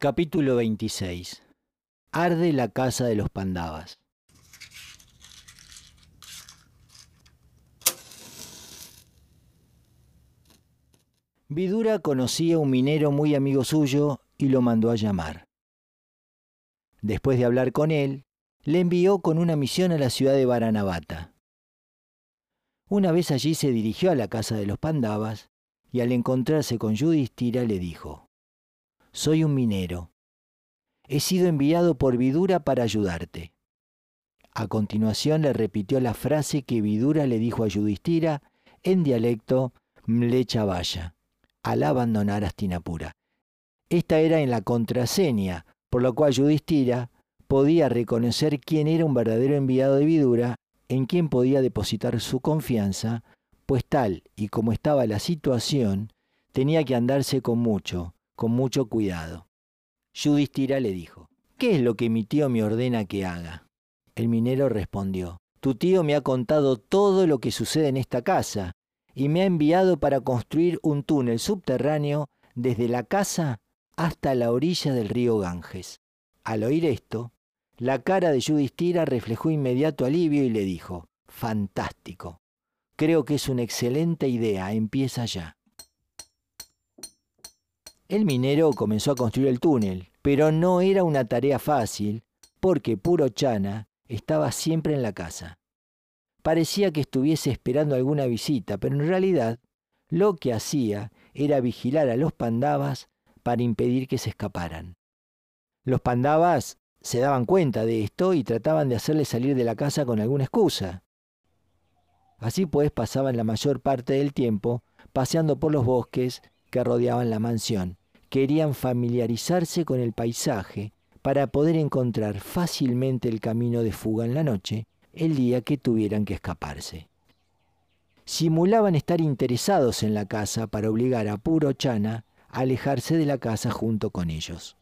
Capítulo 26 Arde la casa de los Pandavas. Vidura conocía a un minero muy amigo suyo y lo mandó a llamar. Después de hablar con él, le envió con una misión a la ciudad de Varanavata. Una vez allí se dirigió a la casa de los Pandavas y al encontrarse con Yudhishthira le dijo, Soy un minero. He sido enviado por Vidura para ayudarte. A continuación le repitió la frase que Vidura le dijo a Yudhishthira en dialecto Mlechavaya al abandonar Astinapura. Esta era en la contraseña, por lo cual Yudhishthira podía reconocer quién era un verdadero enviado de Vidura, en quien podía depositar su confianza, pues tal y como estaba la situación, tenía que andarse con mucho, con mucho cuidado. Yudhishthira le dijo, ¿qué es lo que mi tío me ordena que haga? El minero respondió, tu tío me ha contado todo lo que sucede en esta casa y me ha enviado para construir un túnel subterráneo desde la casa hasta la orilla del río Ganges. Al oír esto, la cara de Yudhishthira reflejó inmediato alivio y le dijo, fantástico, creo que es una excelente idea, empieza ya. El minero comenzó a construir el túnel, pero no era una tarea fácil, porque Puro Chana estaba siempre en la casa. Parecía que estuviese esperando alguna visita, pero en realidad lo que hacía era vigilar a los pandavas para impedir que se escaparan. Los pandavas se daban cuenta de esto y trataban de hacerle salir de la casa con alguna excusa. Así pues pasaban la mayor parte del tiempo paseando por los bosques que rodeaban la mansión. Querían familiarizarse con el paisaje para poder encontrar fácilmente el camino de fuga en la noche el día que tuvieran que escaparse. Simulaban estar interesados en la casa para obligar a Puro Chana a alejarse de la casa junto con ellos.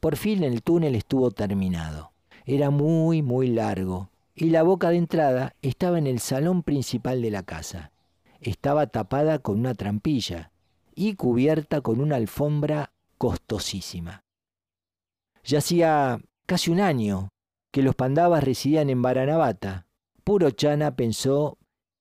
Por fin el túnel estuvo terminado. Era muy, muy largo, y la boca de entrada estaba en el salón principal de la casa. Estaba tapada con una trampilla y cubierta con una alfombra costosísima. Ya hacía casi un año que los pandavas residían en Varanavata. Puro Chana pensó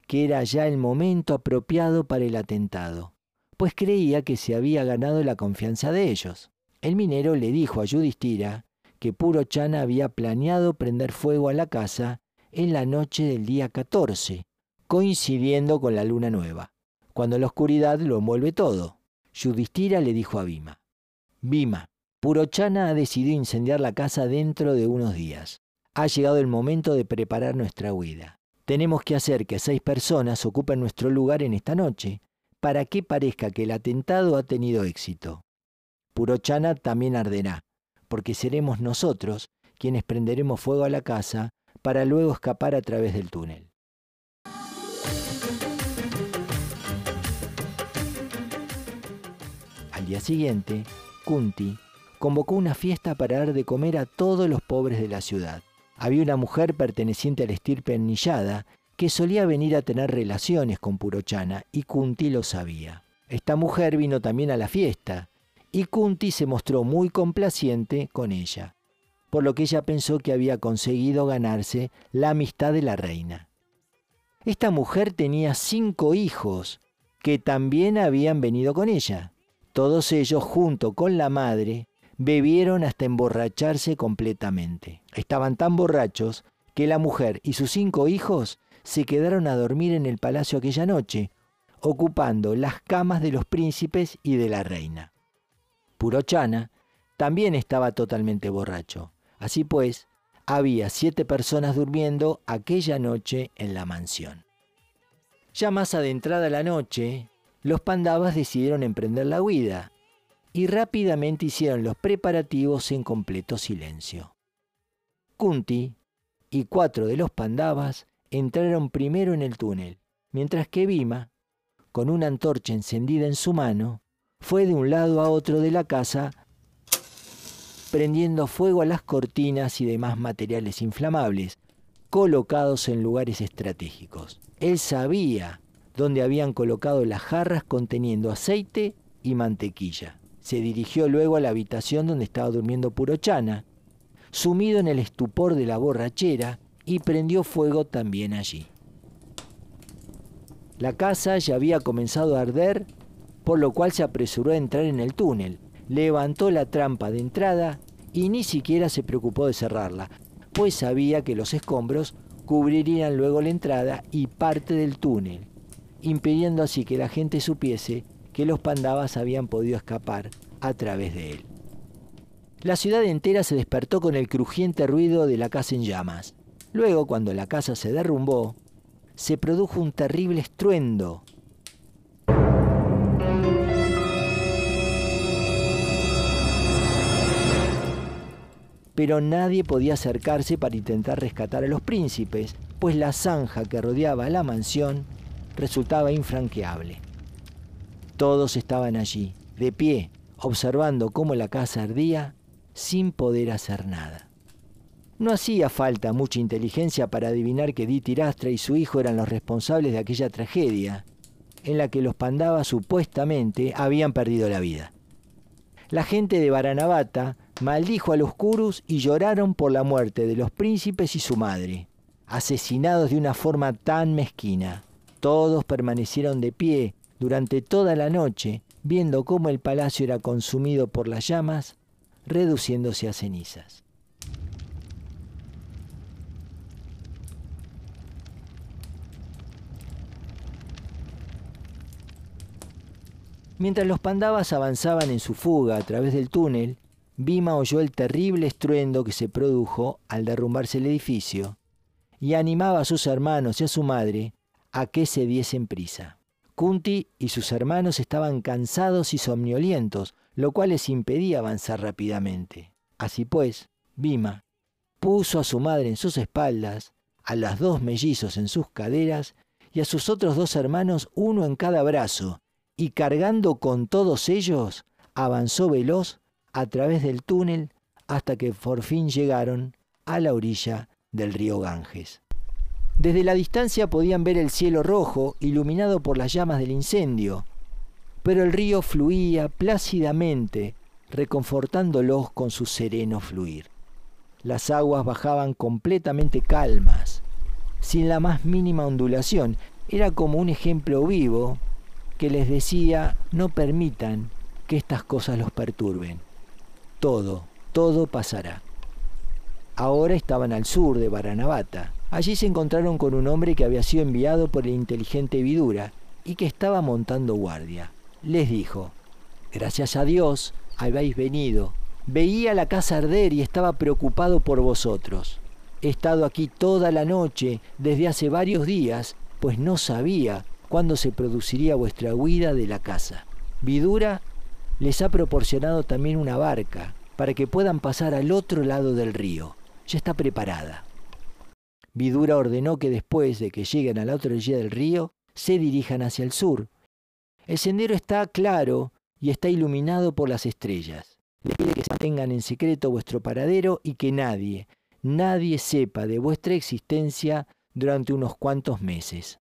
que era ya el momento apropiado para el atentado, pues creía que se había ganado la confianza de ellos. El minero le dijo a Yudhishthira que Puro Chana había planeado prender fuego a la casa en la noche del día 14, coincidiendo con la luna nueva, cuando la oscuridad lo envuelve todo. Yudhishthira le dijo a Bhima, Bhima, Purochana ha decidido incendiar la casa dentro de unos días. Ha llegado el momento de preparar nuestra huida. Tenemos que hacer que seis personas ocupen nuestro lugar en esta noche, para que parezca que el atentado ha tenido éxito. Purochana también arderá, porque seremos nosotros quienes prenderemos fuego a la casa para luego escapar a través del túnel. Día siguiente, Kunti convocó una fiesta para dar de comer a todos los pobres de la ciudad. Había una mujer perteneciente a la estirpe ennillada que solía venir a tener relaciones con Purochana y Kunti lo sabía. Esta mujer vino también a la fiesta y Kunti se mostró muy complaciente con ella, por lo que ella pensó que había conseguido ganarse la amistad de la reina. Esta mujer tenía cinco hijos que también habían venido con ella. Todos ellos, junto con la madre, bebieron hasta emborracharse completamente. Estaban tan borrachos que la mujer y sus cinco hijos se quedaron a dormir en el palacio aquella noche, ocupando las camas de los príncipes y de la reina. Purochana también estaba totalmente borracho. Así pues, había siete personas durmiendo aquella noche en la mansión. Ya más adentrada la noche, los pandavas decidieron emprender la huida, y rápidamente hicieron los preparativos en completo silencio. Kunti y cuatro de los pandavas entraron primero en el túnel, mientras que Bhima, con una antorcha encendida en su mano, fue de un lado a otro de la casa prendiendo fuego a las cortinas y demás materiales inflamables, colocados en lugares estratégicos. Él sabía dónde habían colocado las jarras conteniendo aceite y mantequilla. Se dirigió luego a la habitación donde estaba durmiendo Purochana, sumido en el estupor de la borrachera, y prendió fuego también allí. La casa ya había comenzado a arder, por lo cual se apresuró a entrar en el túnel, levantó la trampa de entrada y ni siquiera se preocupó de cerrarla, pues sabía que los escombros cubrirían luego la entrada y parte del túnel, impidiendo así que la gente supiese que los pandavas habían podido escapar a través de él. La ciudad entera se despertó con el crujiente ruido de la casa en llamas. Luego, cuando la casa se derrumbó, se produjo un terrible estruendo. Pero nadie podía acercarse para intentar rescatar a los príncipes, pues la zanja que rodeaba la mansión resultaba infranqueable. Todos estaban allí, de pie, observando cómo la casa ardía sin poder hacer nada. No hacía falta mucha inteligencia para adivinar que Ditirastra y su hijo eran los responsables de aquella tragedia, en la que los Pandavas supuestamente habían perdido la vida. La gente de Varanavata maldijo a los Kurus y lloraron por la muerte de los príncipes y su madre, asesinados de una forma tan mezquina. Todos permanecieron de pie durante toda la noche, viendo cómo el palacio era consumido por las llamas, reduciéndose a cenizas. Mientras los pandavas avanzaban en su fuga a través del túnel, Bhima oyó el terrible estruendo que se produjo al derrumbarse el edificio y animaba a sus hermanos y a su madre a que se diesen prisa. Kunti y sus hermanos estaban cansados y somnolientos, lo cual les impedía avanzar rápidamente. Así pues, Bhima puso a su madre en sus espaldas, a las dos mellizos en sus caderas y a sus otros dos hermanos uno en cada brazo, y cargando con todos ellos, avanzó veloz a través del túnel hasta que por fin llegaron a la orilla del río Ganges. Desde la distancia podían ver el cielo rojo iluminado por las llamas del incendio, pero el río fluía plácidamente, reconfortándolos con su sereno fluir. Las aguas bajaban completamente calmas, sin la más mínima ondulación. Era como un ejemplo vivo que les decía, no permitan que estas cosas los perturben. Todo, todo pasará. Ahora estaban al sur de Varanavata. Allí se encontraron con un hombre que había sido enviado por el inteligente Vidura y que estaba montando guardia. Les dijo, gracias a Dios habéis venido. Veía la casa arder y estaba preocupado por vosotros. He estado aquí toda la noche desde hace varios días, pues no sabía cuándo se produciría vuestra huida de la casa. Vidura les ha proporcionado también una barca para que puedan pasar al otro lado del río. Ya está preparada. Vidura ordenó que después de que lleguen a la otra orilla del río, se dirijan hacia el sur. El sendero está claro y está iluminado por las estrellas. Les pide que mantengan en secreto vuestro paradero y que nadie, nadie sepa de vuestra existencia durante unos cuantos meses.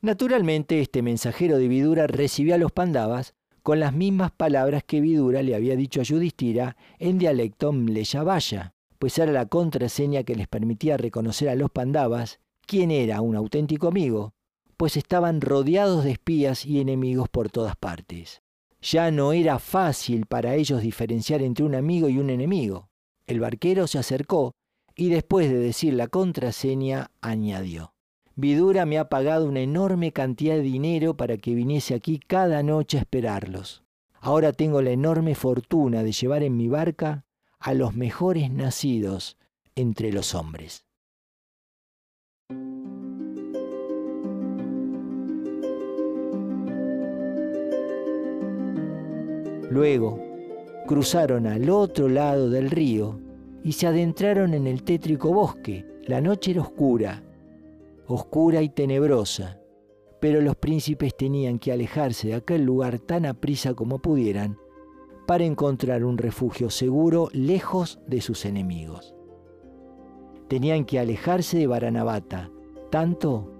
Naturalmente, este mensajero de Vidura recibió a los Pandavas con las mismas palabras que Vidura le había dicho a Yudhishthira en dialecto Mleyavaya, pues era la contraseña que les permitía reconocer a los Pandavas quién era un auténtico amigo, pues estaban rodeados de espías y enemigos por todas partes. Ya no era fácil para ellos diferenciar entre un amigo y un enemigo. El barquero se acercó y después de decir la contraseña añadió. Vidura me ha pagado una enorme cantidad de dinero para que viniese aquí cada noche a esperarlos. Ahora tengo la enorme fortuna de llevar en mi barca a los mejores nacidos entre los hombres. Luego cruzaron al otro lado del río y se adentraron en el tétrico bosque. La noche era oscura oscura y tenebrosa, pero los príncipes tenían que alejarse de aquel lugar tan aprisa como pudieran para encontrar un refugio seguro lejos de sus enemigos. Tenían que alejarse de Varanavata tanto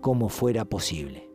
como fuera posible.